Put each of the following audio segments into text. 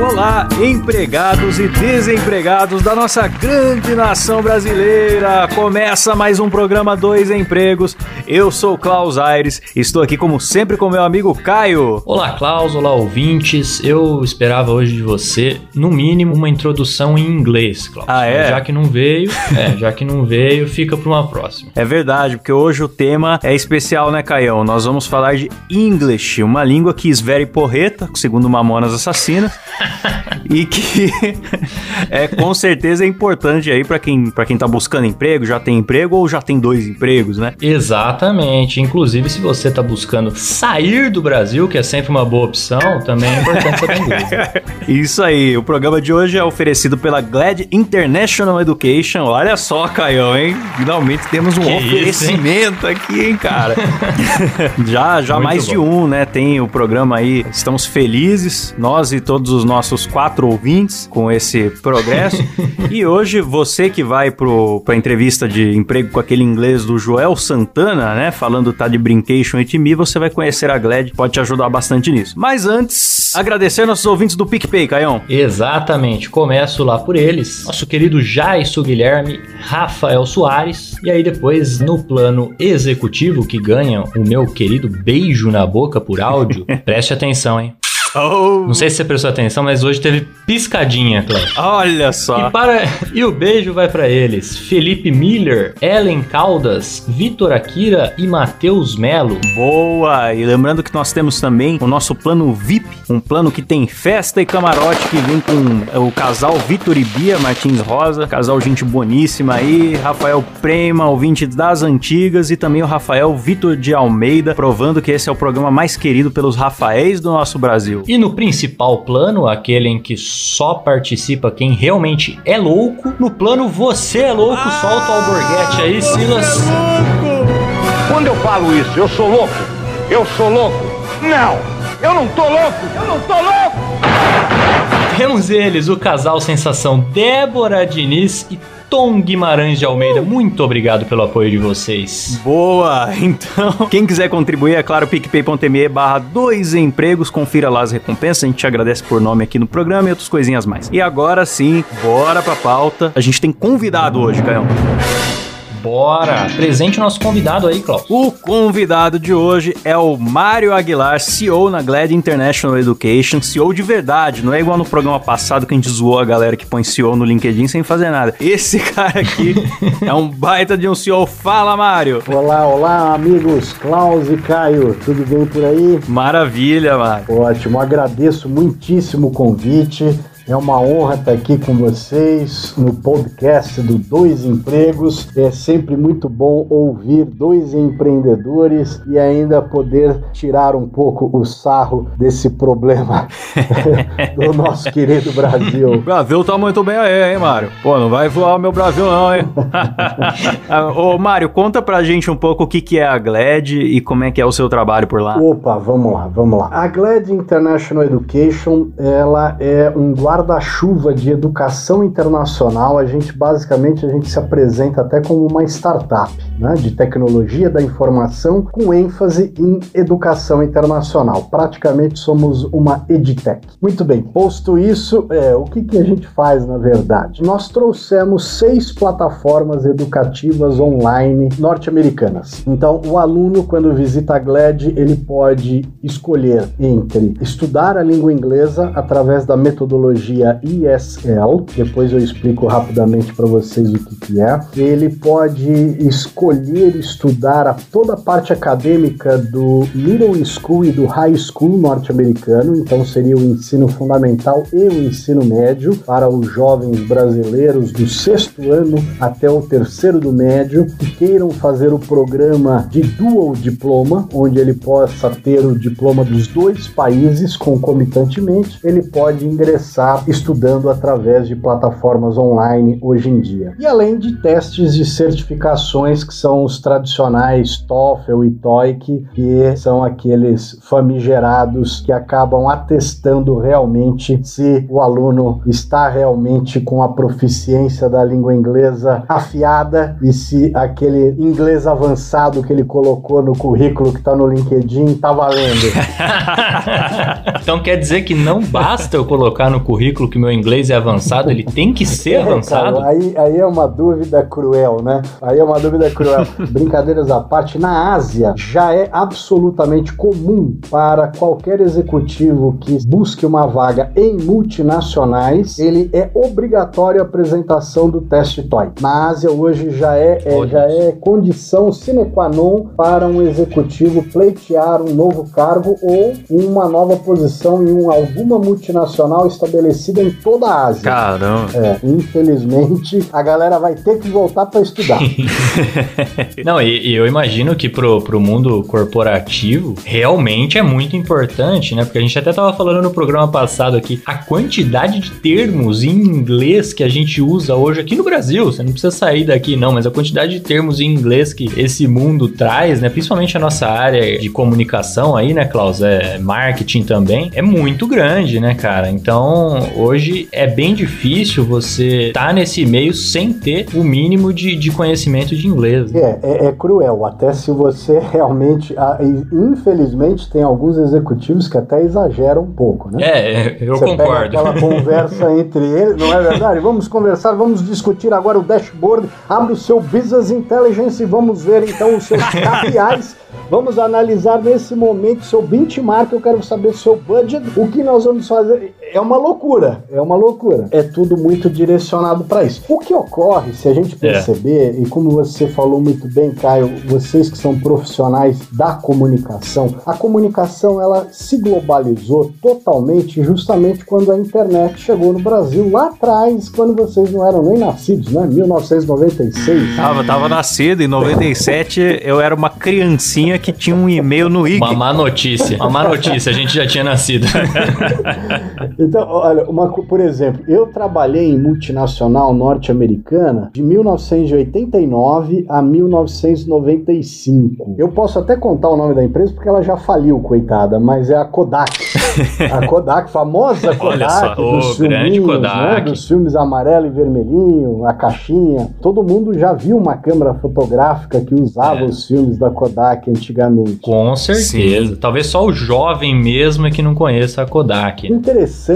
Olá, empregados e desempregados da nossa grande nação brasileira. Começa mais um programa Dois Empregos. Eu sou Klaus Aires, estou aqui como sempre com meu amigo Caio. Olá, Klaus, olá, ouvintes. Eu esperava hoje de você, no mínimo, uma introdução em inglês, Klaus. Ah, é? Já que não veio, é, já que não veio, fica para uma próxima. É verdade, porque hoje o tema é especial, né, Caião? Nós vamos falar de English, uma língua que esvere porreta, segundo Mamonas E que é com certeza é importante aí para quem, pra quem tá buscando emprego, já tem emprego ou já tem dois empregos, né? Exatamente. Inclusive, se você está buscando sair do Brasil, que é sempre uma boa opção, também é importante saber inglês. Isso aí, o programa de hoje é oferecido pela Glad International Education. Olha só, Caião, hein? Finalmente temos um Que isso, oferecimento aqui, hein, cara? já já Muito mais de bom. um, né? Tem o programa aí, estamos felizes, nós e todos os nossos quatro ouvintes com esse progresso. e hoje, você que vai pro, pra entrevista de emprego com aquele inglês do Joel Santana, né? Falando tá de Brincation e Me, você vai conhecer a Glad, pode te ajudar bastante nisso. Mas antes, agradecer nossos ouvintes do PicPay, Caião. Exatamente, começo lá por eles. Nosso querido Jaisso Guilherme, Rafael Soares, e aí depois no plano executivo que ganha o meu querido beijo na boca por áudio. Preste atenção, hein? Oh, Não sei se você prestou atenção, mas hoje teve piscadinha, Cléo. Olha só. E, para... e o beijo vai para eles: Felipe Miller, Ellen Caldas, Vitor Akira e Matheus Melo. Boa! E lembrando que nós temos também o nosso plano VIP, um plano que tem festa e camarote que vem com o casal Vitor e Bia Martins Rosa, casal gente boníssima aí, Rafael Prema, ouvinte das antigas, e também o Rafael Vitor de Almeida, provando que esse é o programa mais querido pelos Rafaéis do nosso Brasil. E no principal plano, aquele em que só participa quem realmente é louco, no plano Você é Louco, solta o alborguete aí, Silas. Quando eu falo isso, eu sou louco? Eu sou louco? Não! Eu não tô louco! Eu não tô louco! Temos eles, o casal sensação Débora Diniz e Tom Guimarães de Almeida. Muito obrigado pelo apoio de vocês. Boa! Então, quem quiser contribuir, é claro, picpay.me barra dois empregos, confira lá as recompensas, a gente te agradece por nome aqui no programa e outras coisinhas mais. E agora sim, bora pra pauta. A gente tem convidado hoje, Caio. Bora! Presente o nosso convidado aí, Klaus. O convidado de hoje é o Mário Aguilar, CEO na Glad International Education, CEO de verdade, não é igual no programa passado que a gente zoou a galera que põe CEO no LinkedIn sem fazer nada. Esse cara aqui é um baita de um CEO. Fala, Mário! Olá, olá, amigos Klaus e Caio, tudo bem por aí? Maravilha, Mário. Ótimo, agradeço muitíssimo o convite. É uma honra estar aqui com vocês no podcast do Dois Empregos. É sempre muito bom ouvir dois empreendedores e ainda poder tirar um pouco o sarro desse problema do nosso querido Brasil. Brasil tá muito bem aí, hein, Mário? Pô, não vai voar o meu Brasil não, hein? Ah, Ô, Mário, conta pra gente um pouco o que, que é a Glad e como é que é o seu trabalho por lá. Opa, vamos lá, vamos lá. A Glad International Education, ela é um guarda-chuva de educação internacional. A gente basicamente a gente se apresenta até como uma startup, né, de tecnologia da informação com ênfase em educação internacional. Praticamente somos uma edtech. Muito bem. Posto isso, é, o que que a gente faz na verdade? Nós trouxemos seis plataformas educativas online norte-americanas. Então, o aluno quando visita a Glad, ele pode escolher entre estudar a língua inglesa através da metodologia tecnologia ESL, depois eu explico rapidamente para vocês o que, que é. Ele pode escolher estudar a toda a parte acadêmica do middle school e do high school norte-americano, então seria o ensino fundamental e o ensino médio para os jovens brasileiros do sexto ano até o terceiro do médio que queiram fazer o programa de dual diploma, onde ele possa ter o diploma dos dois países concomitantemente, ele pode ingressar estudando através de plataformas online hoje em dia. E além de testes de certificações que são os tradicionais TOEFL e TOEIC, que são aqueles famigerados que acabam atestando realmente se o aluno está realmente com a proficiência da língua inglesa afiada e se aquele inglês avançado que ele colocou no currículo que está no LinkedIn está valendo. então quer dizer que não basta eu colocar no currículo que meu inglês é avançado, ele tem que ser é, avançado? Cara, aí, aí é uma dúvida cruel, né? Aí é uma dúvida cruel. Brincadeiras à parte, na Ásia já é absolutamente comum para qualquer executivo que busque uma vaga em multinacionais, ele é obrigatório a apresentação do teste TOEIC. Na Ásia hoje já é, é já é condição sine qua non para um executivo pleitear um novo cargo ou uma nova posição em um, alguma multinacional estabelecida em toda a Ásia. Caramba. É, infelizmente, a galera vai ter que voltar para estudar. Não, e, e, eu imagino que pro, pro mundo corporativo realmente é muito importante, né? Porque a gente até tava falando no programa passado aqui, a quantidade de termos em inglês que a gente usa hoje aqui no Brasil, você não precisa sair daqui não, mas a quantidade de termos em inglês que esse mundo traz, né? Principalmente a nossa área de comunicação aí, né, Klaus? É marketing também, é muito grande, né, cara? Então, hoje é bem difícil você estar tá nesse meio sem ter o mínimo de, de conhecimento de inglês. Né? É, é, é, cruel, até se você realmente. Infelizmente, tem alguns executivos que até exageram um pouco, né? É, eu você concordo. Pega aquela conversa entre eles, não é verdade? Vamos conversar, vamos discutir agora o dashboard, abre o seu Business Intelligence e vamos ver então os seus KPIs Vamos analisar nesse momento seu benchmark, eu quero saber seu budget, o que nós vamos fazer. É uma loucura, é uma loucura. É tudo muito direcionado para isso. O que ocorre, se a gente é. perceber, é. e como você falou muito bem, Caio, vocês que são profissionais da comunicação, a comunicação ela se globalizou totalmente justamente quando a internet chegou no Brasil lá atrás, quando vocês não eram nem nascidos, né? 1996. Tava, tava nascido em 97, eu era uma criancinha que tinha um e-mail no IG. Uma má notícia. Uma má notícia, a gente já tinha nascido. então, olha, uma, por exemplo, eu trabalhei em multinacional norte-americana de 1989 a 1995. Eu posso até contar o nome da empresa porque ela já faliu, coitada, mas é a Kodak. a Kodak, famosa Kodak, dos, filminhos, Kodak. Né, dos filmes amarelo e vermelhinho, a caixinha. Todo mundo já viu uma câmera fotográfica que usava é. os filmes da Kodak antigamente. Com certeza. Sim. Talvez só o jovem mesmo é que não conheça a Kodak. O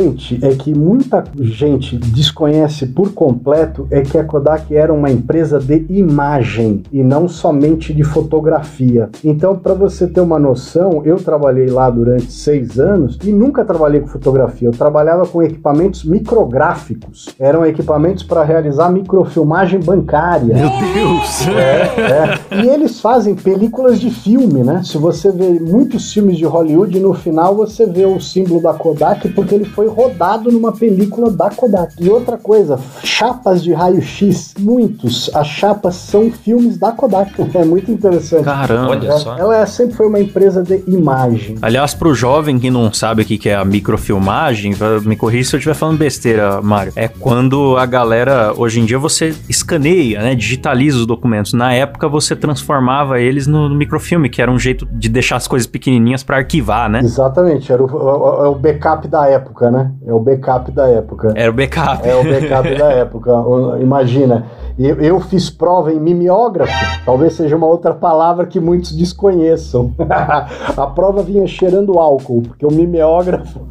interessante é que muita gente desconhece por completo é que a Kodak era uma empresa de imagem e não somente de fotografia. Então, para você ter uma noção, eu trabalhei lá durante seis anos e nunca trabalhei com fotografia. Eu trabalhava com equipamentos micrográficos. Eram equipamentos para realizar microfilmagem bancária. Meu Deus! É, é. E eles fazem películas de filme filme, né? Se você vê muitos filmes de Hollywood, no final você vê o símbolo da Kodak porque ele foi rodado numa película da Kodak. E outra coisa, chapas de raio-x, muitos. As chapas são filmes da Kodak. É muito interessante. Caramba, olha só. Ela é, sempre foi uma empresa de imagem. Aliás, pro jovem que não sabe o que é a microfilmagem, me corrija se eu estiver falando besteira, Mário. É quando a galera, hoje em dia, você escaneia, né? Digitaliza os documentos. Na época, você transformava eles no microfilme, que era um jeito de deixar as coisas pequenininhas para arquivar, né? Exatamente, era o, o, o, backup da época, né? É o backup da época. Era o backup. É o backup da época. Imagina, eu, eu fiz prova em mimeógrafo, talvez seja uma outra palavra que muitos desconheçam. a prova vinha cheirando álcool, porque o mimeógrafo,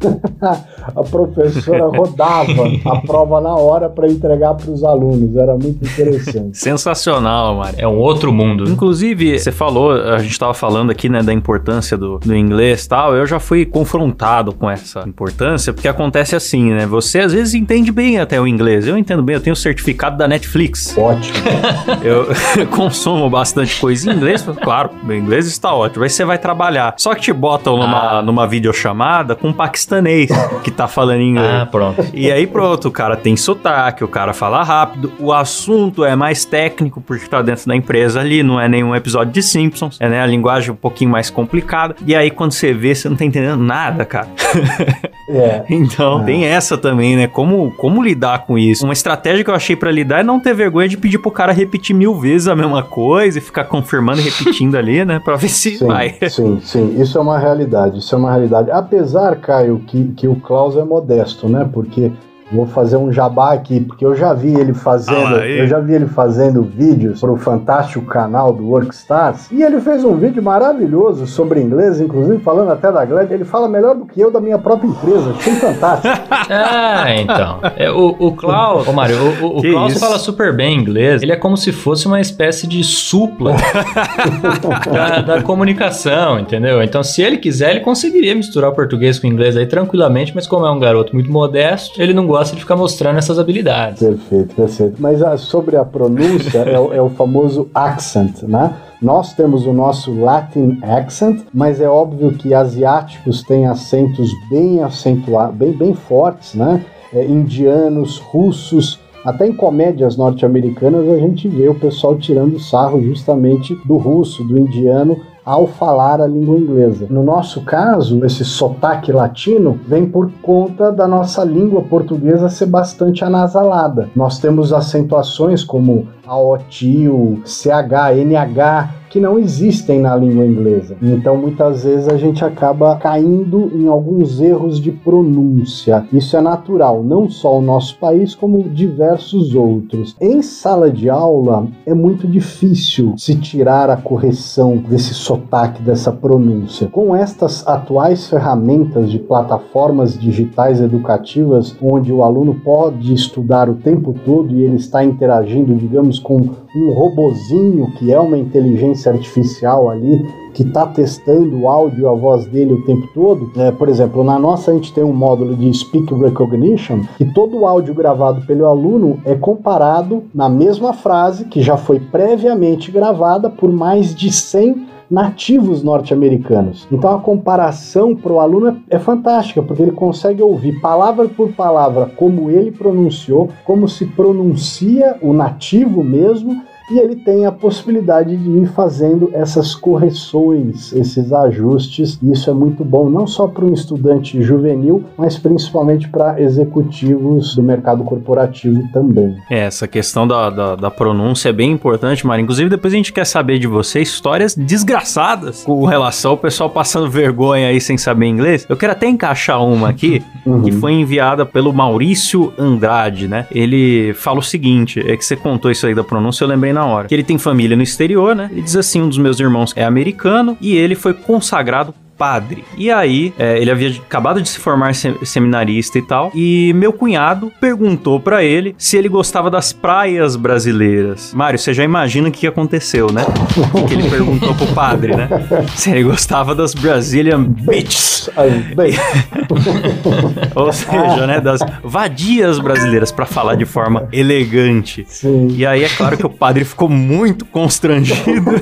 a professora rodava a prova na hora para entregar para os alunos. Era muito interessante. Sensacional, Mário. É um outro mundo. Inclusive, você falou, a gente estava falando aqui, né, da importância do, do inglês e tal. Eu já fui confrontado com essa importância, porque acontece assim, né? Você às vezes entende bem até o inglês. Eu entendo bem, eu tenho o certificado da Netflix. Ótimo. Eu consumo bastante coisa em inglês, claro, o inglês está ótimo. Aí você vai trabalhar. Só que te botam numa, Ah. numa videochamada com um paquistanês que tá falando inglês. Ah, pronto. E aí pronto, o cara tem sotaque, o cara fala rápido, o assunto é mais técnico porque tá dentro da empresa ali, não é nenhum episódio de Simpsons, é né, a linguagem um pouquinho mais complicada. E aí quando você vê, você não tá entendendo nada, cara. É. Então, Ah. tem essa também, né? Como, como lidar com isso? Uma estratégia que eu achei pra lidar é não ter vergonha de pedir pro cara repetir mil vezes a mesma coisa e ficar confirmando e repetindo ali, né? Pra ver se Sim, vai. sim, sim. Isso é uma realidade. Isso é uma realidade. Apesar, Caio, que, que o Klaus é modesto, né? Porque vou fazer um jabá aqui, porque eu já vi ele fazendo, Ah, eu já vi ele fazendo vídeos pro fantástico canal do Workstars, e ele fez um vídeo maravilhoso sobre inglês, inclusive falando até da Glad, ele fala melhor do que eu da minha própria empresa. Achei fantástico. Ah, então. É, o, o Klaus, ô Mário, o, o, o Klaus isso? fala super bem inglês. Ele é como se fosse uma espécie de supla da, da comunicação, entendeu? Então, se ele quiser, ele conseguiria misturar o português com o inglês aí tranquilamente, mas como é um garoto muito modesto, ele não gosta de ficar mostrando essas habilidades. Perfeito, perfeito. Mas ah, sobre a pronúncia, é, o- é o famoso accent, né? Nós temos o nosso Latin accent, mas é óbvio que asiáticos têm acentos bem acentuados, bem, bem fortes, né? É, indianos, russos, até em comédias norte-americanas a gente vê o pessoal tirando sarro justamente do russo, do indiano, ao falar a língua inglesa. No nosso caso, esse sotaque latino vem por conta da nossa língua portuguesa ser bastante anasalada. Nós temos acentuações como AOT, o CH, NH, que não existem na língua inglesa. Então, muitas vezes a gente acaba caindo em alguns erros de pronúncia. Isso é natural, não só o nosso país, como diversos outros. Em sala de aula, é muito difícil se tirar a correção desse sotaque, dessa pronúncia. Com estas atuais ferramentas de plataformas digitais educativas, onde o aluno pode estudar o tempo todo e ele está interagindo, digamos, com um robozinho que é uma inteligência artificial ali que está testando o áudio a voz dele o tempo todo. É, por exemplo, na nossa a gente tem um módulo de Speak Recognition que todo o áudio gravado pelo aluno é comparado na mesma frase que já foi previamente gravada por mais de 100 nativos norte-americanos. Então a comparação para o aluno é, é fantástica, porque ele consegue ouvir palavra por palavra como ele pronunciou, como se pronuncia o nativo mesmo, e ele tem a possibilidade de ir fazendo essas correções, esses ajustes. E isso é muito bom, não só para um estudante juvenil, mas principalmente para executivos do mercado corporativo também. É, essa questão da, da, da pronúncia é bem importante, Mário. Inclusive, depois a gente quer saber de você histórias desgraçadas com relação ao pessoal passando vergonha aí sem saber inglês. Eu quero até encaixar uma aqui, que foi enviada pelo Maurício Andrade, né? Ele fala o seguinte: é que você contou isso aí da pronúncia, eu lembrei na hora. Que ele tem família no exterior, né? Ele diz assim: um dos meus irmãos é americano e ele foi consagrado padre. E aí, é, ele havia acabado de se formar se- seminarista e tal, e meu cunhado perguntou pra ele se ele gostava das praias brasileiras. Mário, você já imagina o que aconteceu, né? O que ele perguntou pro padre, né? Se ele gostava das Brazilian Beaches. Ou seja, né, das vadias brasileiras, pra falar de forma elegante. sim. E aí é claro que o padre ficou muito constrangido.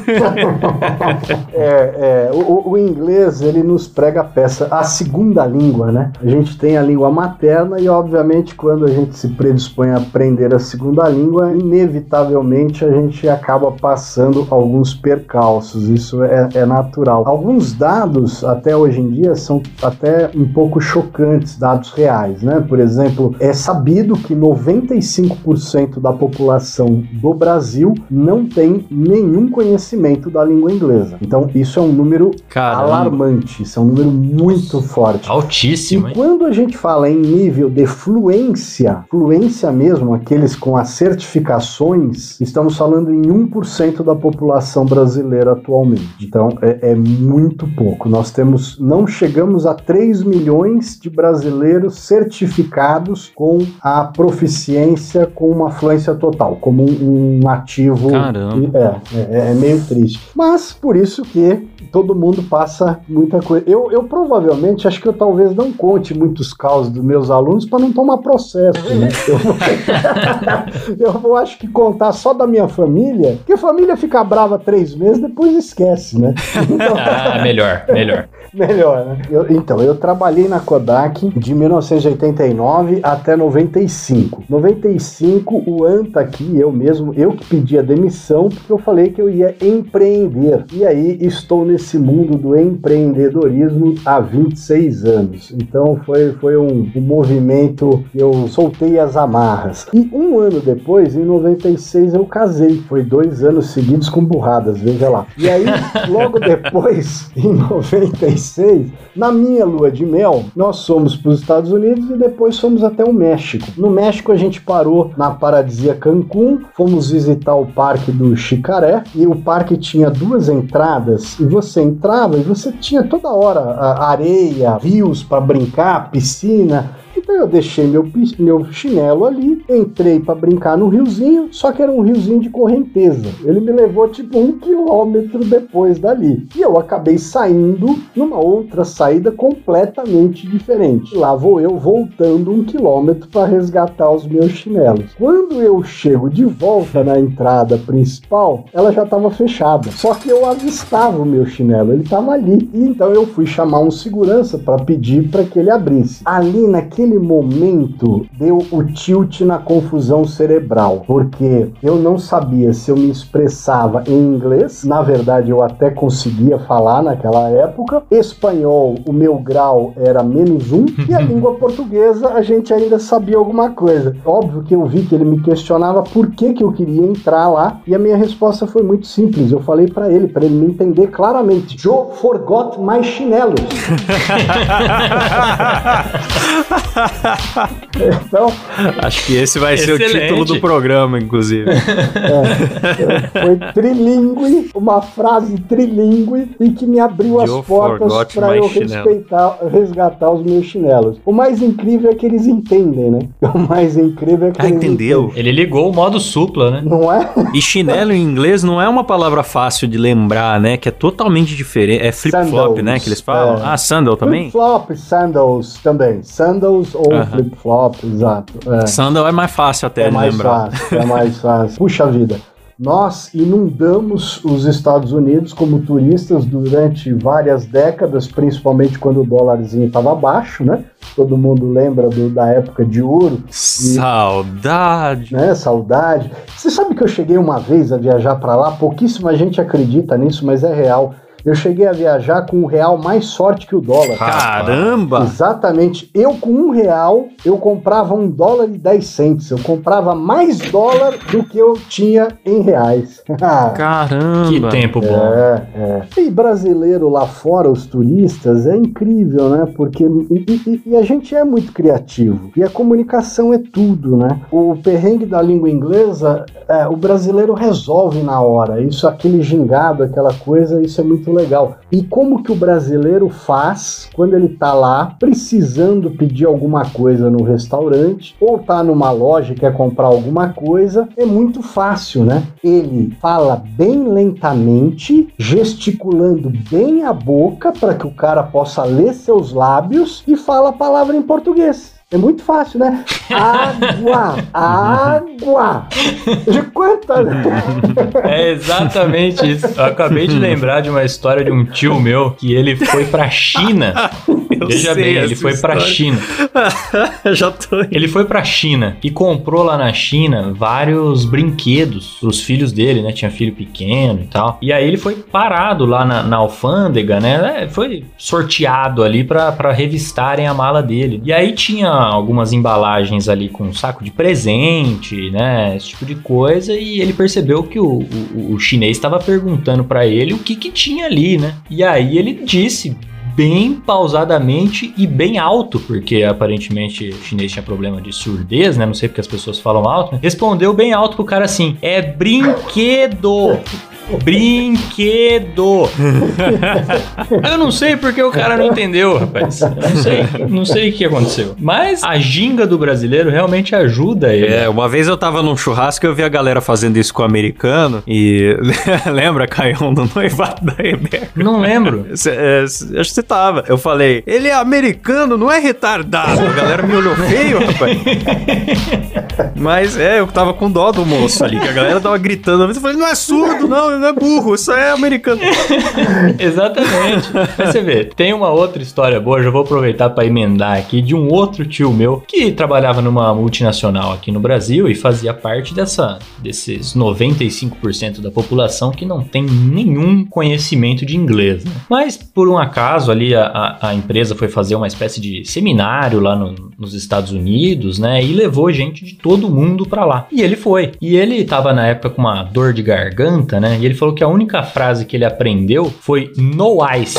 É, é, o, o inglês ele nos prega a peça, a segunda língua, né? A gente tem a língua materna e, obviamente, quando a gente se predispõe a aprender a segunda língua, inevitavelmente a gente acaba passando alguns percalços. Isso é, é natural. Alguns dados, até hoje em dia, são até um pouco chocantes, dados reais, né? Por exemplo, é sabido que 95% da população do Brasil não tem nenhum conhecimento da língua inglesa. Então, isso é um número Caramba. alarmante. Isso é um número muito forte. Altíssimo, e hein? quando a gente fala em nível de fluência, fluência mesmo, aqueles com as certificações, estamos falando em 1% da população brasileira atualmente. Então é, é muito pouco. Nós temos, não chegamos a 3 milhões de brasileiros certificados com a proficiência com uma fluência total, como um, um ativo. Caramba. É, é, é meio triste. Mas por isso que todo mundo passa muita coisa. Eu, eu provavelmente acho que eu talvez não conte muitos casos dos meus alunos para não tomar processo, né? Eu vou, eu vou, acho que contar só da minha família, porque a família fica brava três meses, depois esquece, né? Então, ah, melhor, melhor. Melhor, né? Eu, então, eu trabalhei na Kodak de 1989 até 95. 95, o Anta aqui, eu mesmo, eu que pedi a demissão, porque eu falei que eu ia empreender. E aí estou nesse mundo do empreendedorismo há 26 anos. Então foi, foi um, um movimento que eu soltei as amarras. E um ano depois, em 96, eu casei. Foi dois anos seguidos com burradas, veja lá. E aí, logo depois, em 96, na minha lua de mel, nós fomos para os Estados Unidos e depois fomos até o México. No México, a gente parou na paradisia Cancún, fomos visitar o parque do Chicaré e o parque tinha duas entradas e você entrava e você tinha toda hora areia, rios para brincar, piscina. Então eu deixei meu, meu chinelo ali, entrei para brincar no riozinho, só que era um riozinho de correnteza. Ele me levou tipo um quilômetro depois dali. E eu acabei saindo numa outra saída completamente diferente. Lá vou eu voltando um quilômetro para resgatar os meus chinelos. Quando eu chego de volta na entrada principal, ela já estava fechada. Só que eu avistava o meu chinelo, ele estava ali. E então eu fui chamar um segurança para pedir para que ele abrisse. Ali naquele momento deu o tilt na confusão cerebral, porque eu não sabia se eu me expressava em inglês, na verdade eu até conseguia falar naquela época, espanhol o meu grau era menos um, e a língua portuguesa a gente ainda sabia alguma coisa. Óbvio que eu vi que ele me questionava por que, que eu queria entrar lá, e a minha resposta foi muito simples, eu falei para ele, para ele me entender claramente, Joe forgot my chinelos. então, acho que esse vai excelente. ser o título do programa, inclusive. É, foi trilingue, uma frase trilingue e que me abriu as Joe portas para eu respeitar, resgatar os meus chinelos. O mais incrível é que eles entendem, né? O mais incrível é que ah, eles entendeu? Entendem. Ele ligou o modo supla, né? Não é? E chinelo em inglês não é uma palavra fácil de lembrar, né? Que é totalmente diferente. É flip-flop, né? Que eles falam. É. Ah, sandal também? Flip-flop, sandals também. Sandals ou uh -huh. flip-flop, exato. É. Sandal é mais fácil até é de mais lembrar. Fácil, é mais fácil. Puxa vida. Nós inundamos os Estados Unidos como turistas durante várias décadas, principalmente quando o dólarzinho estava baixo, né? Todo mundo lembra do, da época de ouro. Saudade! E, né? Saudade. Você sabe que eu cheguei uma vez a viajar para lá? Pouquíssima gente acredita nisso, mas é real. Eu cheguei a viajar com um real mais forte que o dólar. Caramba! Exatamente. Eu com um real, eu comprava um dólar e dez centes. Eu comprava mais dólar do que eu tinha em reais. Caramba! Que tempo bom. É, é. E brasileiro lá fora, os turistas, é incrível, né? Porque e, e, e, a gente é muito criativo. E a comunicação é tudo, né? O perrengue da língua inglesa, é, o brasileiro resolve na hora. Isso, aquele gingado, aquela coisa, isso é muito legal. E como que o brasileiro faz quando ele tá lá precisando pedir alguma coisa no restaurante ou tá numa loja e quer comprar alguma coisa? É muito fácil, né? Ele fala bem lentamente, gesticulando bem a boca para que o cara possa ler seus lábios e fala a palavra em português. É muito fácil, né? Água! água! De quanta. É exatamente isso. Eu acabei de lembrar de uma história de um tio meu que ele foi pra China. Eu Veja bem, ele foi pra história. China. Já tô. Ele foi pra China e comprou lá na China vários brinquedos pros filhos dele, né? Tinha filho pequeno e tal. E aí ele foi parado lá na, na alfândega, né? É, Foi sorteado ali pra, pra revistarem a mala dele. E aí tinha algumas embalagens ali com um saco de presente, né? Esse tipo de coisa. E ele percebeu que o, o, o chinês estava perguntando pra ele o que que tinha ali, né? E aí ele disse bem pausadamente e bem alto, porque aparentemente o chinês tinha problema de surdez, né? Não sei porque as pessoas falam alto. Né? Respondeu bem alto pro cara assim: é brinquedo. Brinquedo! eu não sei porque o cara não entendeu, rapaz. Não sei, não sei o que aconteceu. Mas a ginga do brasileiro realmente ajuda ele. É, uma vez eu tava num churrasco e eu vi a galera fazendo isso com o americano e lembra, Caião, do noivado da Rebeca? Não lembro. Cê, é, acho que você tava. Eu falei, ele é americano, não é retardado. A galera me olhou feio, rapaz. Mas é, eu tava com dó do moço ali, que a galera tava gritando. Eu falei, não é surdo, não, não é burro, isso é americano. Exatamente. Mas você vê, tem uma outra história boa, já vou aproveitar para emendar aqui, de um outro tio meu que trabalhava numa multinacional aqui no Brasil e fazia parte dessa, desses 95% da população que não tem nenhum conhecimento de inglês. Né? Mas por um acaso ali a, a, empresa foi fazer uma espécie de seminário lá no, nos Estados Unidos, né? E levou gente de todo mundo para lá. E ele foi. E ele estava na época com uma dor de garganta, né? E ele falou que a única frase que ele aprendeu foi no ice,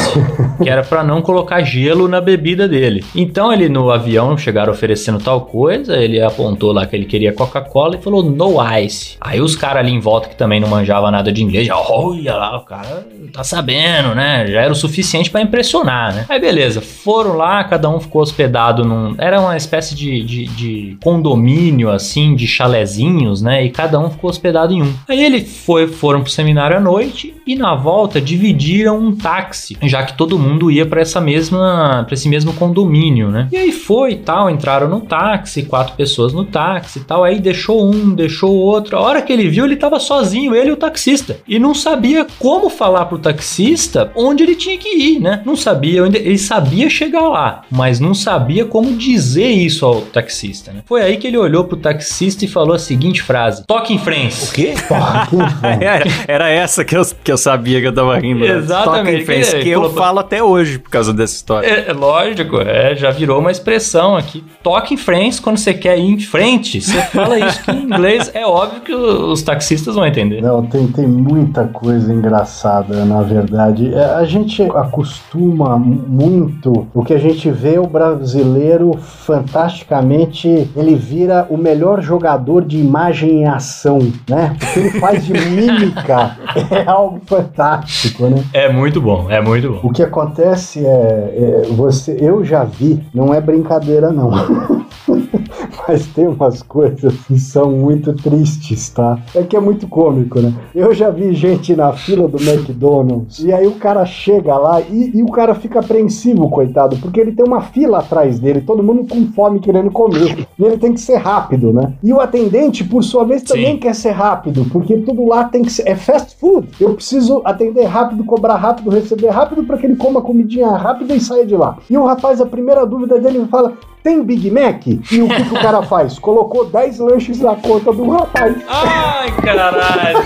que era para não colocar gelo na bebida dele. Então ele no avião chegaram oferecendo tal coisa, ele apontou lá que ele queria Coca-Cola e falou no ice. Aí os caras ali em volta que também não manjava nada de inglês, já olha lá, o cara tá sabendo, né? Já era o suficiente para impressionar, né? Aí beleza, foram lá, cada um ficou hospedado num. Era uma espécie de, de, de condomínio assim, de chalezinhos, né? E cada um ficou hospedado em um. Aí ele foi, foram pro seminário à noite e na volta dividiram um táxi, já que todo mundo ia para essa mesma, para esse mesmo condomínio, né? E aí foi e tal, entraram no táxi, quatro pessoas no táxi e tal, aí deixou um, deixou outro. A hora que ele viu, ele tava sozinho, ele e o taxista, e não sabia como falar pro taxista onde ele tinha que ir, né? Não sabia, ele sabia chegar lá, mas não sabia como dizer isso ao taxista, né? Foi aí que ele olhou pro taxista e falou a seguinte frase: "Toque em frente". O quê? era, era essa que eu, que eu sabia que eu tava rindo. Né? Exatamente. Em frente, que, eu falo até hoje por causa dessa história. É, é, lógico, é, já virou uma expressão aqui. Toque em frente quando você quer ir em frente. Você fala isso que em inglês é óbvio que os taxistas vão entender. Não, tem, tem muita coisa engraçada, na verdade. É, a gente acostuma muito o que a gente vê o brasileiro fantasticamente, ele vira o melhor jogador de imagem em ação, né? Porque ele faz de mímica. É algo fantástico, né? É muito bom, é muito bom. O que acontece é, é você, eu já vi, não é brincadeira não. Mas tem umas coisas que são muito tristes, tá? É que é muito cômico, né? Eu já vi gente na fila do McDonald's e aí o cara chega lá e, e o cara fica apreensivo, coitado, porque ele tem uma fila atrás dele, todo mundo com fome querendo comer. E ele tem que ser rápido, né? E o atendente, por sua vez, também Sim. quer ser rápido, porque tudo lá tem que ser. É fast food. Eu preciso atender rápido, cobrar rápido, receber rápido para que ele coma comidinha rápida e saia de lá. E o rapaz, a primeira dúvida dele fala: tem Big Mac? E o que, que o cara faz? Colocou 10 lanches na conta do rapaz. Ai, caralho.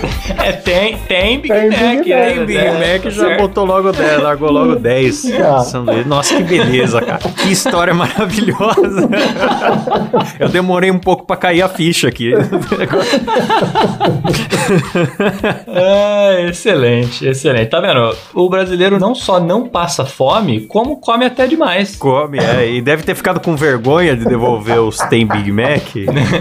É, tem, tem Big tem Mac. Big né? Tem Big é, Mac, já certo. botou logo 10, largou logo 10. Ah. Nossa, que beleza, cara. Que história maravilhosa. Eu demorei um pouco pra cair a ficha aqui. ah, excelente, excelente. Tá vendo? O brasileiro não só não passa fome, como come até demais. Come, é. E deve ter ficado com vergonha vergonha de devolver os Tem Big Mac.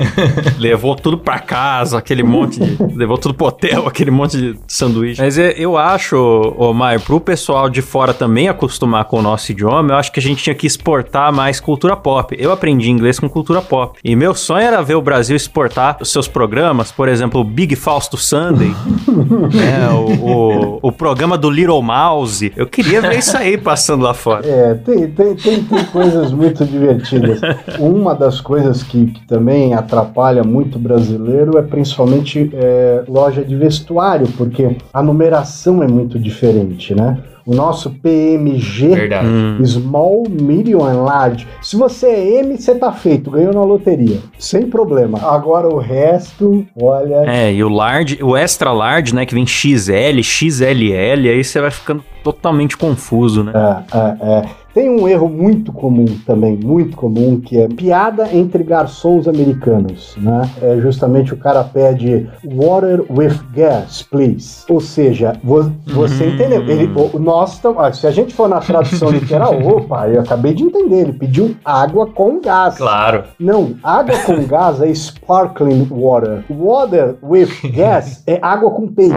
levou tudo pra casa, aquele monte de. Levou tudo pro hotel, aquele monte de sanduíche. Mas é, eu acho, ô Maio, pro pessoal de fora também acostumar com o nosso idioma, eu acho que a gente tinha que exportar mais cultura pop. Eu aprendi inglês com cultura pop. E meu sonho era ver o Brasil exportar os seus programas, por exemplo, o Big Fausto Sunday, né, o, o, o, programa do Little Mouse. Eu queria ver isso aí passando lá fora. É, tem, tem, tem, tem coisas muito divertidas Uma das coisas que, que, também atrapalha muito o brasileiro é principalmente é, loja de vestuário, porque a numeração é muito diferente, né? O nosso PMG, Verdade. Hum. Small, Medium and Large. Se você é M, você tá feito, ganhou na loteria. Sem problema. Agora o resto, olha. É, e o large, o extra large, né, que vem XL, XLL, aí você vai ficando totalmente confuso, né? É, é, é. Tem um erro muito comum também, muito comum, que é piada entre garçons americanos, né? É justamente o cara pede water with gas, please. Ou seja, vo você Hum. entendeu? Ele, o- nós tam- ah, se a gente for na tradução literal, opa, eu acabei de entender, ele pediu água com gás. Claro. Não, água com gás é sparkling water. Water with gas é água com peido.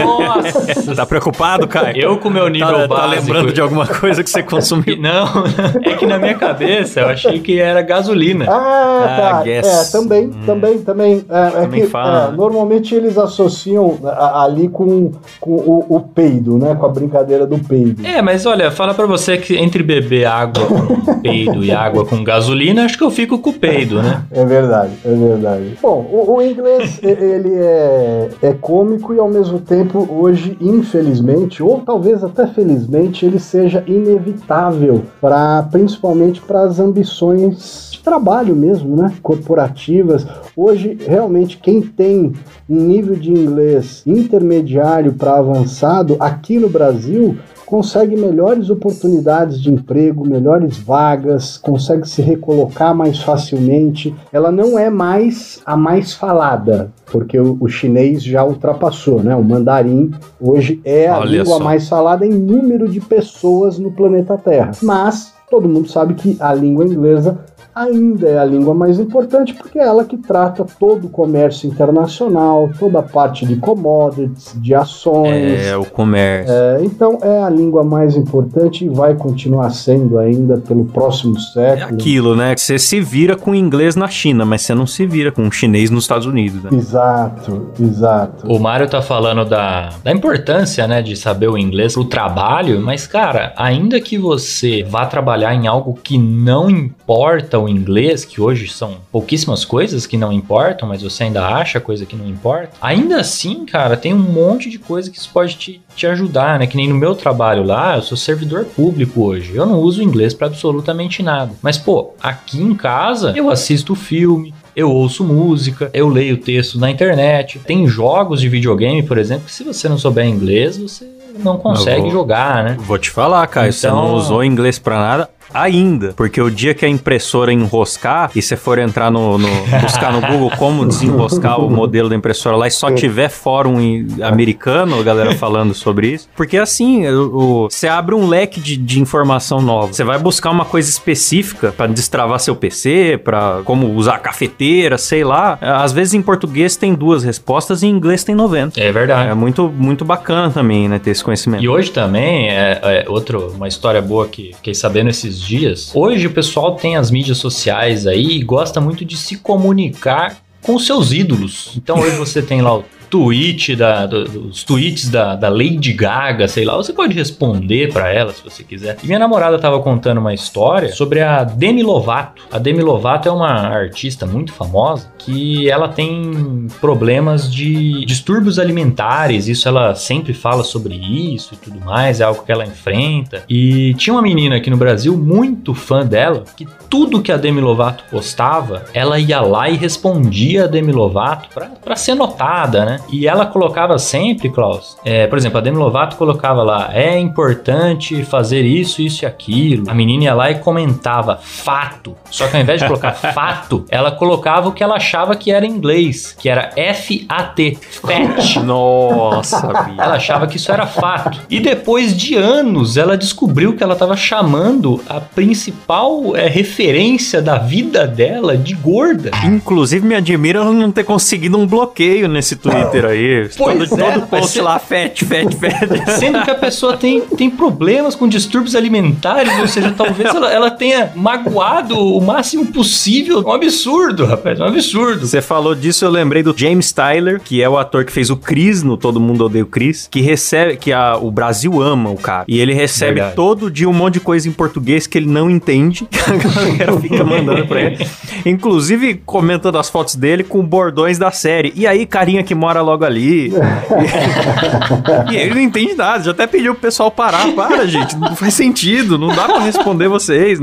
Nossa! Tá preocupado, Caio? Eu com meu nível tá, básico. tá lembrando de alguma coisa que você consumiu? Não, é que na minha cabeça eu achei que era gasolina. Ah, Ah, tá. guess. É, também, Hum. também, também. É, é Também que fala. é, normalmente eles associam a- ali com, com o, o peido, né? Com a brincadeira do peido. É, mas olha, fala pra você que entre beber água com peido e água com gasolina, acho que eu fico com o peido, né? É verdade, é verdade. Bom, o, o inglês ele é, é cômico e ao mesmo tempo hoje, infelizmente, ou talvez até felizmente, ele seja inevitável para principalmente para as ambições de trabalho mesmo, né? Corporativas. Hoje, realmente, quem tem um nível de inglês intermediário para avançado aqui no Brasil consegue melhores oportunidades de emprego, melhores vagas, consegue se recolocar mais facilmente. Ela não é mais a mais falada, porque o, o chinês já ultrapassou, né? O mandarim hoje é a Olha língua só. mais falada em número de pessoas no planeta Terra. Mas todo mundo sabe que a língua inglesa ainda é a língua mais importante porque é ela que trata todo o comércio internacional, toda a parte de commodities, de ações. É, o comércio. É, então é a língua mais importante e vai continuar sendo ainda pelo próximo É século. aquilo, né? Você se vira com inglês na China, mas você não se vira com chinês nos Estados Unidos, né? Exato, exato. O Mário tá falando da, da importância, né, de saber o inglês pro trabalho, mas, cara, ainda que você vá trabalhar em algo que não importa o inglês, que hoje são pouquíssimas coisas que não importam, mas você ainda acha coisa que não importa, ainda assim, cara, tem um monte de coisa que isso pode te, te ajudar, né? Que nem no meu trabalho lá, eu sou servidor público hoje. Eu não uso inglês pra absolutamente nada. Mas, pô, aqui em casa, eu assisto filme, eu ouço música, eu leio texto na internet. Tem jogos de videogame, por exemplo, que se você não souber inglês, você não consegue vou- jogar, né? Vou te falar, Caio, você Então- não usou inglês pra nada ainda. Porque o dia que a impressora enroscar e você for entrar no, no- buscar no Google como desenroscar o modelo da impressora lá e só tiver fórum americano, a galera falando sobre isso. Porque assim, você abre um leque de, de informação nova. Você vai buscar uma coisa específica pra destravar seu PC, pra como usar a cafeteira, sei lá. Às vezes em português tem duas respostas e em inglês tem 90. É verdade. É muito, muito bacana também, né, ter esse conhecimento. E hoje também, é, é outro, uma história boa que fiquei sabendo esses dias. Hoje o pessoal tem as mídias sociais aí e gosta muito de se comunicar com seus ídolos. Então hoje você tem lá o tweet da, do- dos tweets da, da Lady Gaga, sei lá, você pode responder pra ela se você quiser. E minha namorada tava contando uma história sobre a Demi Lovato. A Demi Lovato é uma artista muito famosa que ela tem problemas de distúrbios alimentares, isso ela sempre fala sobre isso e tudo mais, é algo que ela enfrenta. E tinha uma menina aqui no Brasil muito fã dela, que tudo que a Demi Lovato postava, ela ia lá e respondia a Demi Lovato pra ser notada, né? E ela colocava sempre, Klaus, é, por exemplo, a Demi Lovato colocava lá, é importante fazer isso, isso e aquilo. A menina ia lá e comentava fato. Só que ao invés de colocar fato, ela colocava o que ela achava que era em inglês, que era F-A-T, fat. Nossa. Ela achava que isso era fato. E depois de anos, ela descobriu que ela estava chamando a principal é, referência da vida dela de gorda. Inclusive, me admira ela não ter conseguido um bloqueio nesse Twitter aí. Pois todo, é, todo post lá, fat, fat, fat. Sendo que a pessoa tem, tem problemas com distúrbios alimentares, ou seja, talvez ela, ela tenha magoado o máximo possível. Um absurdo, rapaz, um absurdo. Você falou disso, eu lembrei do James Tyler, que é o ator que fez o Chris no Todo Mundo Odeia o Chris, que recebe, que a- o Brasil ama o cara. E ele recebe Verdade. todo dia um monte de coisa em português que ele não entende, que a galera fica mandando pra ele. Inclusive comentando as fotos dele com bordões da série. E aí, carinha que mora logo ali. e ele não entende nada, já até pediu pro pessoal parar. Para, gente, não faz sentido, não dá pra responder vocês.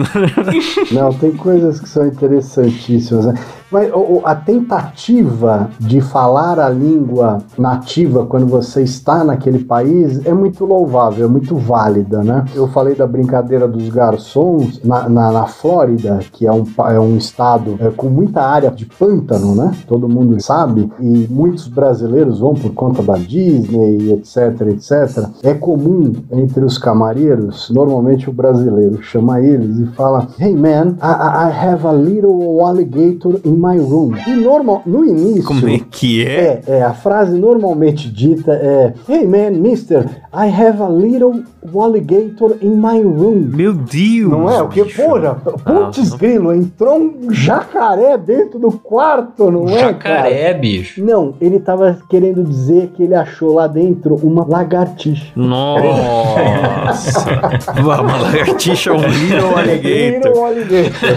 Não, tem coisas que são interessantíssimas. Né? Mas a tentativa de falar a língua nativa quando você está naquele país é muito louvável, é muito válida, né? Eu falei da brincadeira dos garçons na, na, na Flórida, que é um, é um estado é, com muita área de pântano, né? Todo mundo sabe, e muitos brasileiros vão por conta da Disney, etc, etc. É comum entre os camareiros, normalmente o brasileiro chama eles e fala: Hey man, I I have a little alligator in my room. E normal, no início. Como é que é? É, é, a frase normalmente dita é Hey man, mister, I have a little alligator in my room. Meu Deus! Não é? O que, porra, putz Ah, grilo, entrou um jacaré dentro do quarto, não é, cara? Jacaré, bicho. Não, ele tava querendo dizer que ele achou lá dentro uma lagartixa. Nossa! Uma lagartixa, um little alligator. Little alligator.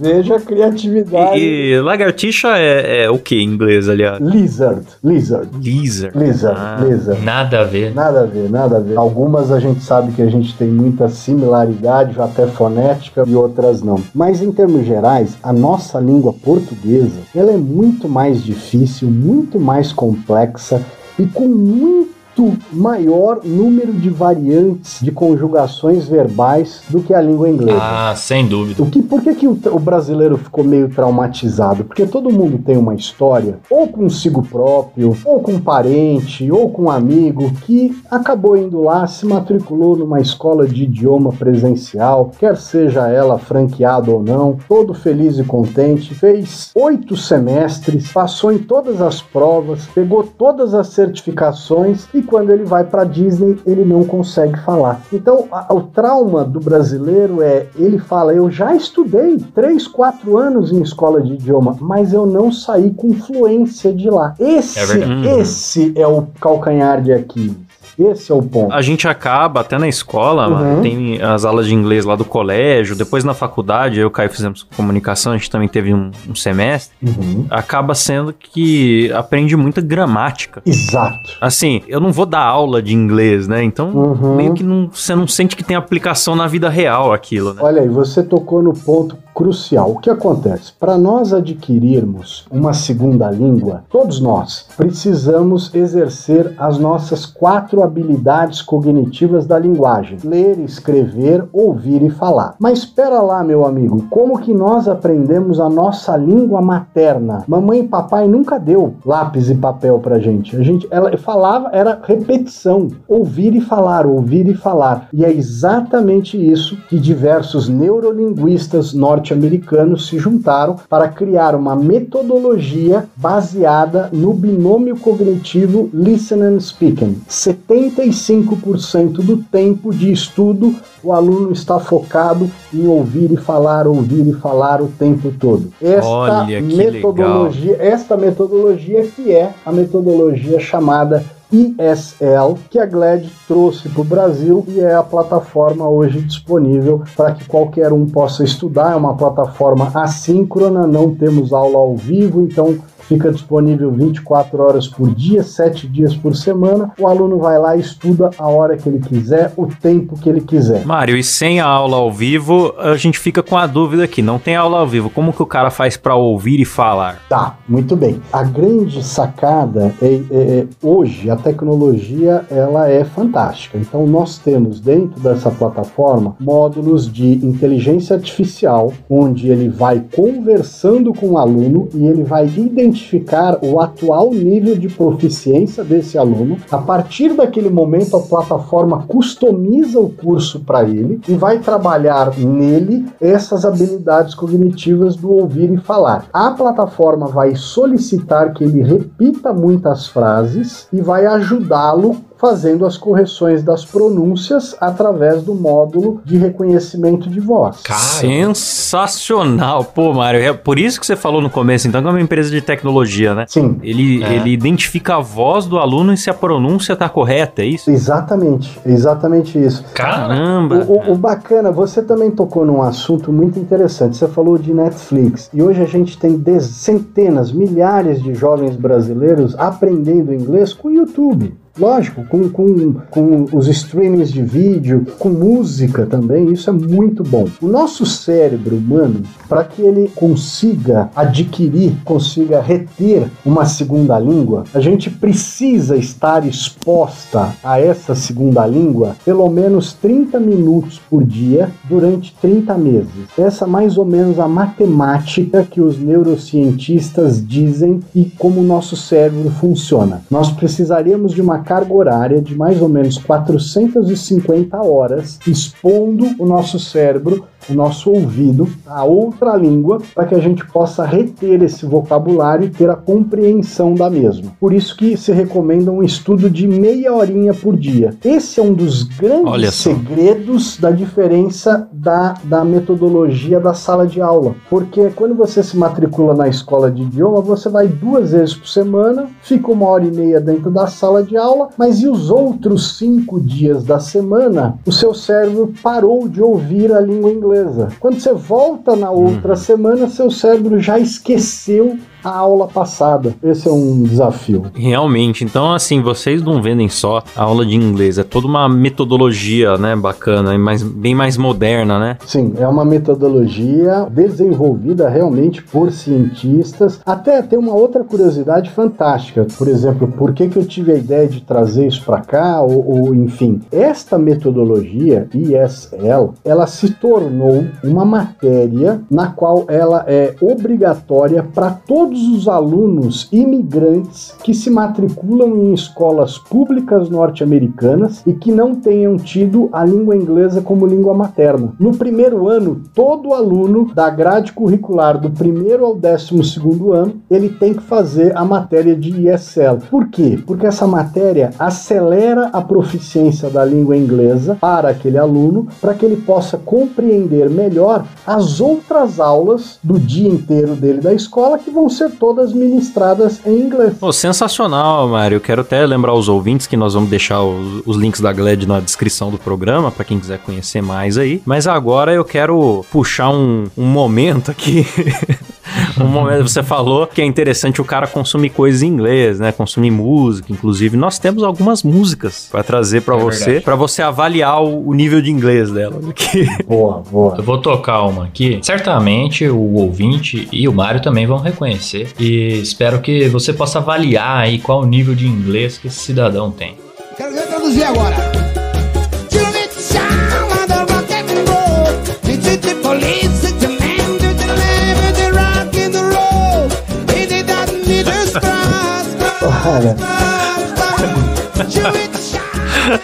Veja a criatividade. E, e lagartixa é, é o que em inglês, aliás? Lizard, lizard, Lizard. lizard, Ah. lizard. Nada a ver. Nada a ver, nada a ver. Algumas a gente sabe que a gente tem muita similaridade, até fonética, e outras não. Mas em termos gerais, a nossa língua portuguesa, ela é muito mais difícil, muito mais complexa e com muito maior número de variantes de conjugações verbais do que a língua inglesa. Ah, sem dúvida. O que, por que, que o, o brasileiro ficou meio traumatizado? Porque todo mundo tem uma história, ou consigo próprio, ou com um parente, ou com um amigo, que acabou indo lá, se matriculou numa escola de idioma presencial, quer seja ela franqueada ou não, todo feliz e contente, fez oito semestres, passou em todas as provas, pegou todas as certificações e quando ele vai para Disney ele não consegue falar. Então a- o trauma do brasileiro é ele fala eu já estudei três, quatro anos em escola de idioma, mas eu não saí com fluência de lá. Esse, É esse é o calcanhar de Aquiles. Esse é o ponto. A gente acaba, até na escola, Uhum. mano, tem as aulas de inglês lá do colégio, depois na faculdade, eu e o Caio fizemos comunicação, a gente também teve um, um semestre. Uhum. Acaba sendo que aprende muita gramática. Exato. Assim, eu não vou dar aula de inglês, né? Então, Uhum. meio que não, você não sente que tem aplicação na vida real aquilo, né? Olha aí, você tocou no ponto crucial. O que acontece? Para nós adquirirmos uma segunda língua, todos nós precisamos exercer as nossas quatro habilidades cognitivas da linguagem: ler, escrever, ouvir e falar. Mas espera lá, meu amigo, como que nós aprendemos a nossa língua materna? Mamãe e papai nunca deu lápis e papel pra gente. A gente ela falava era repetição, ouvir e falar, ouvir e falar. E é exatamente isso que diversos neurolinguistas norte-americanos se juntaram para criar uma metodologia baseada no binômio cognitivo Listen and Speaking. 75% do tempo de estudo o aluno está focado em ouvir e falar, ouvir e falar o tempo todo. Esta Olha, que metodologia, esta metodologia que é a metodologia chamada ESL, que a GLAD trouxe para o Brasil e é a plataforma hoje disponível para que qualquer um possa estudar. É uma plataforma assíncrona, não temos aula ao vivo, então fica disponível 24 horas por dia, 7 dias por semana. O aluno vai lá e estuda a hora que ele quiser, o tempo que ele quiser. Mário, e sem a aula ao vivo, a gente fica com a dúvida aqui. Não tem aula ao vivo. Como que o cara faz pra ouvir e falar? Tá, muito bem. A grande sacada é, é- é- hoje a tecnologia ela é fantástica. Então nós temos dentro dessa plataforma módulos de inteligência artificial, onde ele vai conversando com o aluno e ele vai identificar o atual nível de proficiência desse aluno. A partir daquele momento a plataforma customiza o curso para ele e vai trabalhar nele essas habilidades cognitivas do ouvir e falar. A plataforma vai solicitar que ele repita muitas frases e vai ajudá-lo fazendo as correções das pronúncias através do módulo de reconhecimento de voz. Sensacional. Pô, Mário, é por isso que você falou no começo, então, que é uma empresa de tecnologia, né? Sim, Ele, É. ele identifica a voz do aluno e se a pronúncia tá correta, é isso? exatamente, exatamente isso. Caramba! O, o- o bacana, você também tocou num assunto muito interessante. Você falou de Netflix e hoje a gente tem dez- centenas, milhares de jovens brasileiros aprendendo inglês com o YouTube. Lógico, com, com, com os streamings de vídeo, com música também, isso é muito bom. O nosso cérebro humano, para que ele consiga adquirir, consiga reter uma segunda língua, a gente precisa estar exposta a essa segunda língua pelo menos 30 minutos por dia durante 30 meses. Essa é mais ou menos a matemática que os neurocientistas dizem e como o nosso cérebro funciona. Nós precisaríamos de uma carga horária de mais ou menos 450 horas expondo o nosso cérebro o nosso ouvido a outra língua para que a gente possa reter esse vocabulário e ter a compreensão da mesma. Por isso que se recomenda um estudo de meia horinha por dia. Esse é um dos grandes segredos da diferença da, da metodologia da sala de aula. Porque quando você se matricula na escola de idioma, você vai duas vezes por semana, fica uma hora e meia dentro da sala de aula, mas e os outros cinco dias da semana, o seu cérebro parou de ouvir a língua inglesa. Quando você volta na outra uhum. semana, seu cérebro já esqueceu a aula passada. Esse é um desafio. Realmente. Então, assim, vocês não vendem só a aula de inglês, é toda uma metodologia, né, bacana, mais, bem mais moderna, né? Sim, é uma metodologia desenvolvida realmente por cientistas. Até tem uma outra curiosidade fantástica. Por exemplo, por que, que eu tive a ideia de trazer isso para cá? Ou, ou, enfim, esta metodologia, ISL, ela se tornou uma matéria na qual ela é obrigatória para todos todos os alunos imigrantes que se matriculam em escolas públicas norte-americanas e que não tenham tido a língua inglesa como língua materna. No primeiro ano, todo aluno da grade curricular do primeiro ao décimo segundo ano, ele tem que fazer a matéria de ESL. Por quê? Porque essa matéria acelera a proficiência da língua inglesa para aquele aluno, para que ele possa compreender melhor as outras aulas do dia inteiro dele da escola que vão ser todas ministradas em inglês. Oh, sensacional, Mário. Quero até lembrar os ouvintes que nós vamos deixar os, os links da GLED na descrição do programa, para quem quiser conhecer mais aí. Mas agora eu quero puxar um, um momento aqui. um momento você falou que é interessante o cara consumir coisas em inglês, né? Consumir música, inclusive. Nós temos algumas músicas para trazer para é você, para você avaliar o, o, nível de inglês dela. Aqui. Boa, boa. Eu vou tocar uma aqui. Certamente o ouvinte e o Mário também vão reconhecer e espero que você possa avaliar aí qual o nível de inglês que esse cidadão tem. Quero ver traduzir agora. Olha.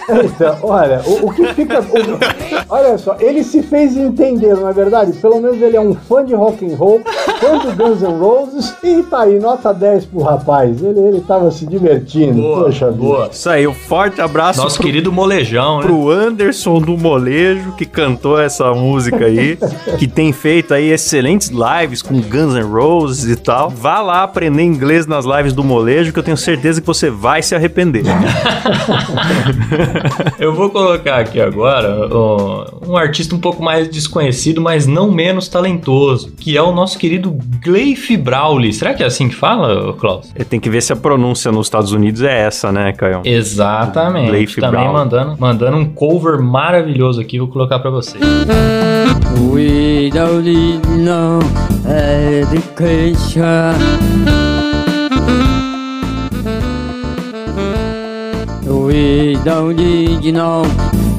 Então, olha, o, o que fica. O, olha só, ele se fez entender, não é verdade? Pelo menos ele é um fã de rock and roll, fã do Guns N' Roses e tá aí, nota 10 pro rapaz. Ele, ele tava se divertindo. Boa, Poxa boa. vida. Isso aí, um forte abraço. Nosso pro, querido molejão, né? Pro Anderson do Molejo, que cantou essa música aí, que tem feito aí excelentes lives com Guns N' Roses e tal. Vá lá aprender inglês nas lives do Molejo, que eu tenho certeza que você vai se arrepender. eu vou colocar aqui agora um artista um pouco mais desconhecido, mas não menos talentoso, que é o nosso querido Gleif Brawley. Será que é assim que fala, Klaus? Tem que ver se a pronúncia nos Estados Unidos é essa, né, Caio? Exatamente. Gleif Também mandando, mandando um cover maravilhoso aqui, vou colocar para vocês. We don't need no education. We don't need no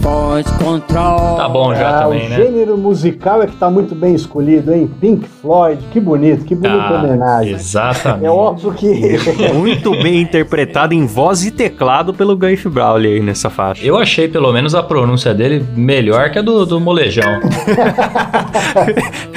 pode control. Tá bom já ah, também, o né? O gênero musical é que tá muito bem escolhido, hein? Pink Floyd, que bonito, que bonita ah, homenagem. Exatamente. É óbvio que. muito bem interpretado em voz e teclado pelo Gaif Brawley aí nessa faixa. Eu achei pelo menos a pronúncia dele melhor que a do, do molejão.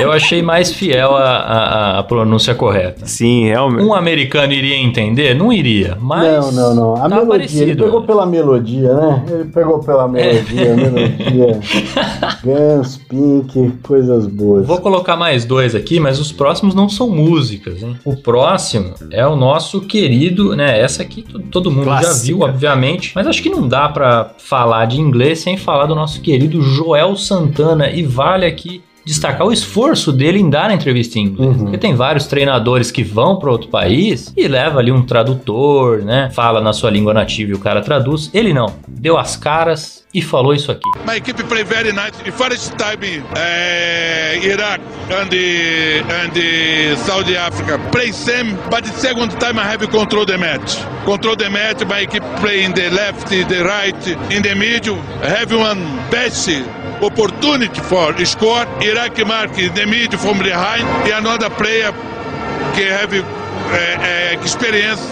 Eu achei mais fiel a, a, a, pronúncia correta. Sim, realmente. Um americano iria entender? Não iria, mas. Não, não, não. A tá melodia, parecido. ele pegou pela melodia, né? Ele pegou pela melodia, é. melodia. Guns, Pink, coisas boas. Vou colocar mais dois aqui, mas os próximos não são músicas, hein? O próximo é o nosso querido, né? Essa aqui todo mundo Clássica. já viu, obviamente, mas acho que não dá para falar de inglês sem falar do nosso querido Joel Santana e vale aqui destacar o esforço dele em dar a entrevista em inglês. Uhum. Porque tem vários treinadores que vão para outro país e leva ali um tradutor, né? Fala na sua língua nativa e o cara traduz. Ele não. Deu as caras e falou isso aqui. My equipe play very nice. The first time uh, Iraq and the, and the Saudi Africa play same, but the second time I have control the match. Control the match. My equipe play in the left, the right, in the middle. I have one best opportunity for score. Iraq mark in the middle from behind. And another player que have uh, uh, experience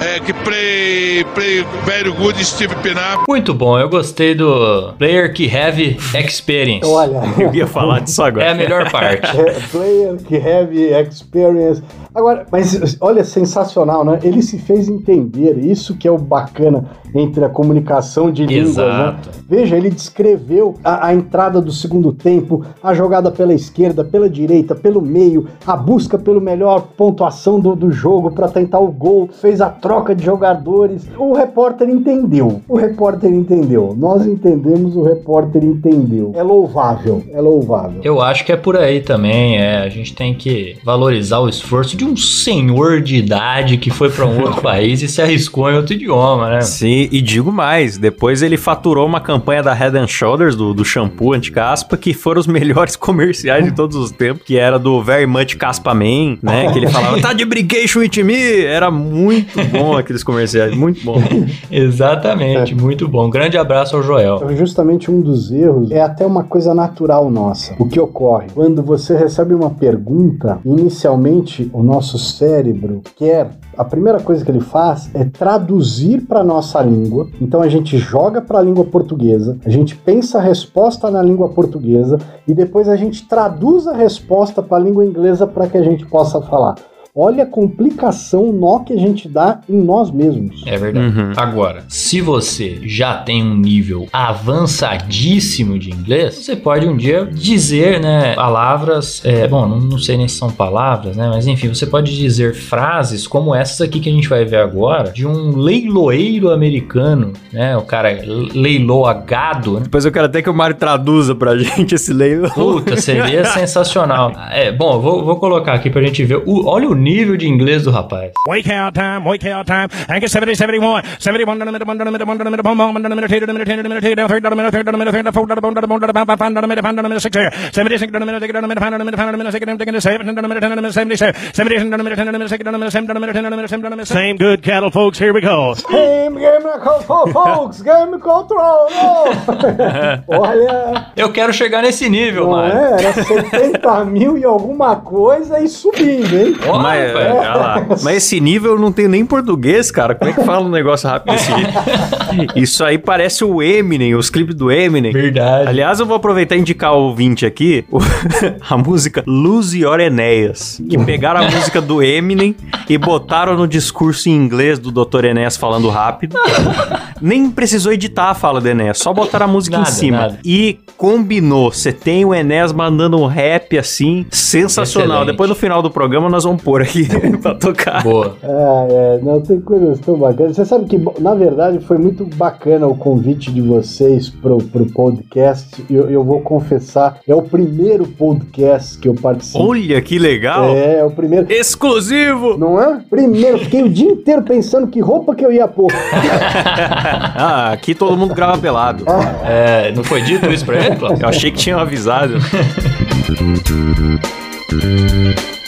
é, que play, play very good Steve Pinar. Muito bom, eu gostei do player que have experience. Olha, Eu ia falar disso agora. É a melhor parte. é, player que have experience. Agora, mas olha, sensacional, né? Ele se fez entender, isso que é o bacana entre a comunicação de línguas, né? Exato. Veja, ele descreveu a, a entrada do segundo tempo, a jogada pela esquerda, pela direita, pelo meio, a busca pelo melhor pontuação do, do jogo para tentar o gol, fez a troca de jogadores. O repórter entendeu. O repórter entendeu. Nós entendemos, o repórter entendeu. É louvável, é louvável. Eu acho que é por aí também, é. A gente tem que valorizar o esforço de um senhor de idade que foi para um outro país e se arriscou em outro idioma, né? Sim, e digo mais, depois ele faturou uma campanha da Head and Shoulders, do, do shampoo anti-caspa, que foram os melhores comerciais de todos os tempos, que era do Very Much Caspa Man, né? Que ele falava, tá de brincation with me! Era muito bom aqueles comerciais, muito bom. Exatamente, muito bom. Um grande abraço ao Joel. Justamente um dos erros é até uma coisa natural nossa. O que ocorre? Quando você recebe uma pergunta, inicialmente o nosso cérebro quer. A primeira coisa que ele faz é traduzir para nossa língua. Então a gente joga para a língua portuguesa, a gente pensa a resposta na língua portuguesa e depois a gente traduz a resposta para a língua inglesa para que a gente possa falar. Olha a complicação, nó que a gente dá em nós mesmos. É verdade. Uhum. Agora, se você já tem um nível avançadíssimo de inglês, você pode um dia dizer, né, palavras. é, bom, não, não sei nem se são palavras, né? Mas enfim, você pode dizer frases como essas aqui que a gente vai ver agora, de um leiloeiro americano, né? O cara leiloa gado, né? Depois eu quero até que o Mário traduza pra gente esse leilão. Puta, seria sensacional. É, bom, eu vou, vou colocar aqui pra gente ver. o- olha o nível de inglês do rapaz. Wake out time, wake out time. Anchor 70, 71, 71, down the middle, one down the middle, one down the middle, boom, boom, one down the middle, two down the middle, two down the middle, two down, three down the middle, three down the middle, three down the four down the bone, down the bone, down the bone, five down the middle, five down the middle, six here. 76 down the middle, take it down the middle, five down the middle, five down the middle, six down the middle, seven down the middle, ten down the middle, 77. 77 down the middle, ten down the middle, six down the middle, seven down the middle, ten down the middle, seven down the middle. Same good cattle, folks. Here we go. Game, game folks, game control. Olha, Eu quero chegar nesse nível, mano. é? Era 70 mil e alguma coisa e subindo, hein? Olha, Mas, rapaz. olha lá. Mas esse nível eu não tenho nem português, cara. Como é que fala um negócio rápido desse jeito? Isso aí parece o Eminem, os clipes do Eminem. Verdade. Aliás, eu vou aproveitar e indicar ao ouvinte aqui o- a música Lose Your Enéas, que pegaram a música do Eminem e botaram no discurso em inglês do Dr. Enéas falando rápido. Nem precisou editar a fala do Enéas, só botaram a música Nada, em cima. nada. E combinou. Você tem o Enéas mandando um rap assim, sensacional. Excelente. Depois no final do programa nós vamos pôr aqui pra tocar. Boa. Ah, é, não, tem coisas tão bacanas. Você sabe que, na verdade, foi muito bacana o convite de vocês pro, pro podcast. Eu, eu vou confessar, é o primeiro podcast que eu participo. Olha que legal! É, é o primeiro. Exclusivo! Não é? Primeiro, fiquei o dia inteiro pensando que roupa que eu ia pôr. ah, aqui todo mundo grava pelado. É, não foi dito isso pra ele, Cláudio? Eu achei que tinham avisado.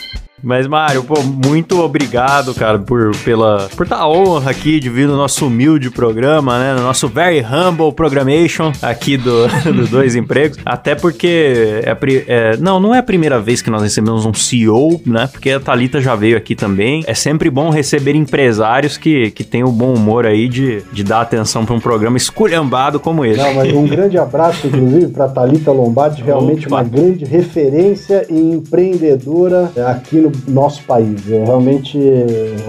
Mas, Mário, pô, muito obrigado, cara, por, pela, por tá a honra aqui de vir no nosso humilde programa, né? No nosso Very Humble Programmation aqui do, do Dois Empregos. Até porque, é, é, não, não é a primeira vez que nós recebemos um CEO, né? Porque a Thalita já veio aqui também. É sempre bom receber empresários que, que têm o bom humor aí de, de dar atenção pra um programa esculhambado como esse. Não, mas um grande abraço, inclusive, para Thalita Lombardi, realmente Opa. uma grande referência e empreendedora aqui no nosso país. É realmente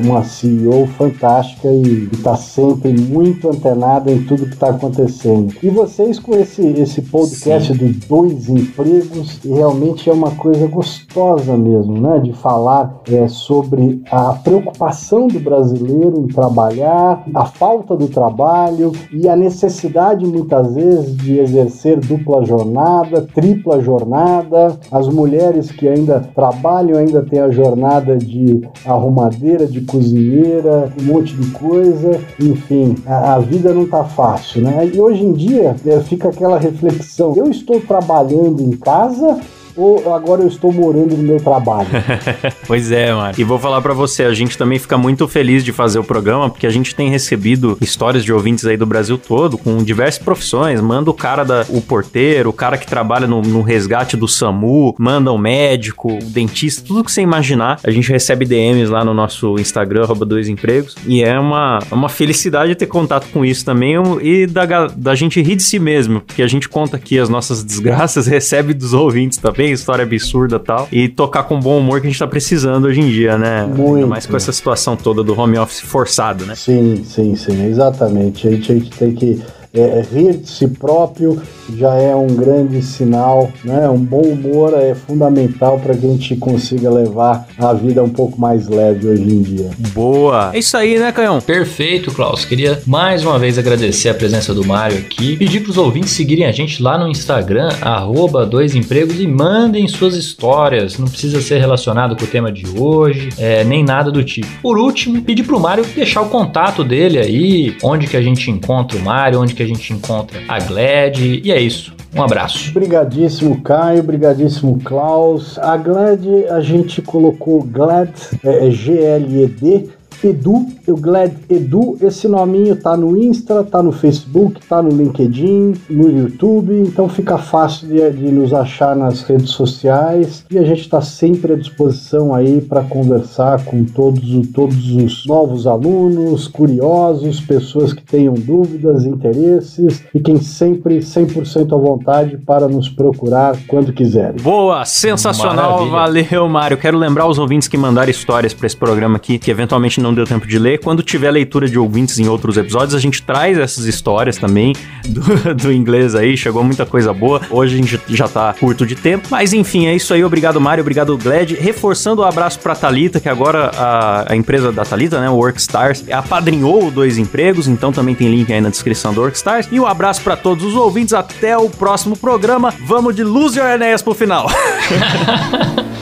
uma CEO fantástica e está sempre muito antenada em tudo que está acontecendo. E vocês com esse, esse podcast Sim. dos dois empregos, realmente é uma coisa gostosa mesmo, né? De falar é, sobre a preocupação do brasileiro em trabalhar, a falta do trabalho e a necessidade muitas vezes de exercer dupla jornada, tripla jornada. As mulheres que ainda trabalham ainda têm a jornada de arrumadeira, de cozinheira, um monte de coisa. Enfim, a, a vida não tá fácil, né? E hoje em dia é, fica aquela reflexão: eu estou trabalhando em casa ou agora eu estou morando no meu trabalho? pois é, mano. E vou falar para você, a gente também fica muito feliz de fazer o programa, porque a gente tem recebido histórias de ouvintes aí do Brasil todo, com diversas profissões. Manda o cara da o porteiro, o cara que trabalha no, no resgate do SAMU, manda o médico, o dentista, tudo que você imaginar. A gente recebe DMs lá no nosso Instagram, arroba dois empregos. E é uma, uma felicidade ter contato com isso também e da, da gente rir de si mesmo, porque a gente conta aqui as nossas desgraças, recebe dos ouvintes também história absurda e tal. E tocar com bom humor que a gente tá precisando hoje em dia, né? Muito. Ainda mais com essa situação toda do home office forçado, né? Sim, sim, sim, exatamente. A gente, a gente tem que é, é, rir de si próprio já é um grande sinal, né? Um bom humor é fundamental para que a gente consiga levar a vida um pouco mais leve hoje em dia. Boa! É isso aí, né, Canhão? Perfeito, Klaus. Queria mais uma vez agradecer a presença do Mário aqui, pedir para os ouvintes seguirem a gente lá no Instagram, arroba dois empregos e mandem suas histórias. Não precisa ser relacionado com o tema de hoje, é, nem nada do tipo. Por último, pedir para o Mário deixar o contato dele aí, onde que a gente encontra o Mário, onde que a gente encontra a Glad. E é isso. Um abraço. Obrigadíssimo, Caio. Obrigadíssimo, Klaus. A Glad, a gente colocou Glad, é, é G-L-E-D Edu, o Glad Edu, esse nominho tá no Insta, tá no Facebook, tá no LinkedIn, no YouTube, então fica fácil de, de nos achar nas redes sociais e a gente está sempre à disposição aí para conversar com todos, todos os novos alunos, curiosos, pessoas que tenham dúvidas, interesses, fiquem sempre 100% à vontade para nos procurar quando quiserem. Boa, sensacional, Maravilha. valeu Mário. Quero lembrar os ouvintes que mandaram histórias para esse programa aqui, que eventualmente não deu tempo de ler. Quando tiver leitura de ouvintes em outros episódios, a gente traz essas histórias também do, do inglês aí. Chegou muita coisa boa. Hoje a gente já tá curto de tempo. Mas enfim, é isso aí. Obrigado, Mário. Obrigado, Glad. Reforçando o abraço pra Talita, que agora a, a empresa da Talita, né, o Workstars, apadrinhou dois empregos. Então também tem link aí na descrição do Workstars. E um abraço para todos os ouvintes. Até o próximo programa. Vamos de Luz e Enéas pro final.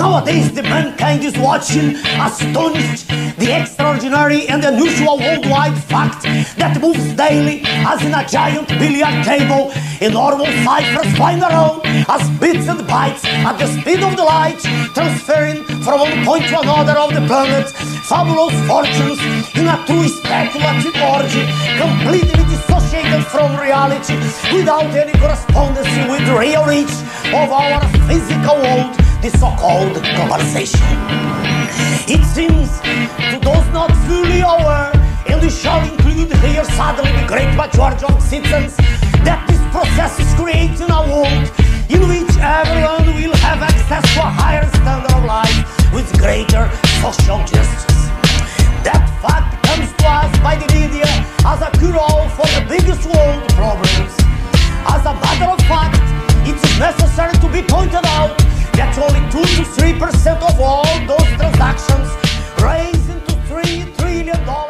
Nowadays, the mankind is watching, astonished, the extraordinary and unusual worldwide fact that moves daily as in a giant billiard table. Enormous ciphers flying around as bits and bytes at the speed of the light, transferring from one point to another of the planet fabulous fortunes in a true speculative orgy, completely dissociated from reality without any correspondence with the real reach of our physical world this so-called globalization. It seems to those not fully aware, and we shall include here suddenly the great majority of citizens, that this process is creating a world in which everyone will have access to a higher standard of life with greater social justice. That fact comes to us by the media as a cure-all for the biggest world problems. As a matter of fact, it's necessary to be pointed out Yet only 2 to 3% of all those transactions raise into $3 trillion.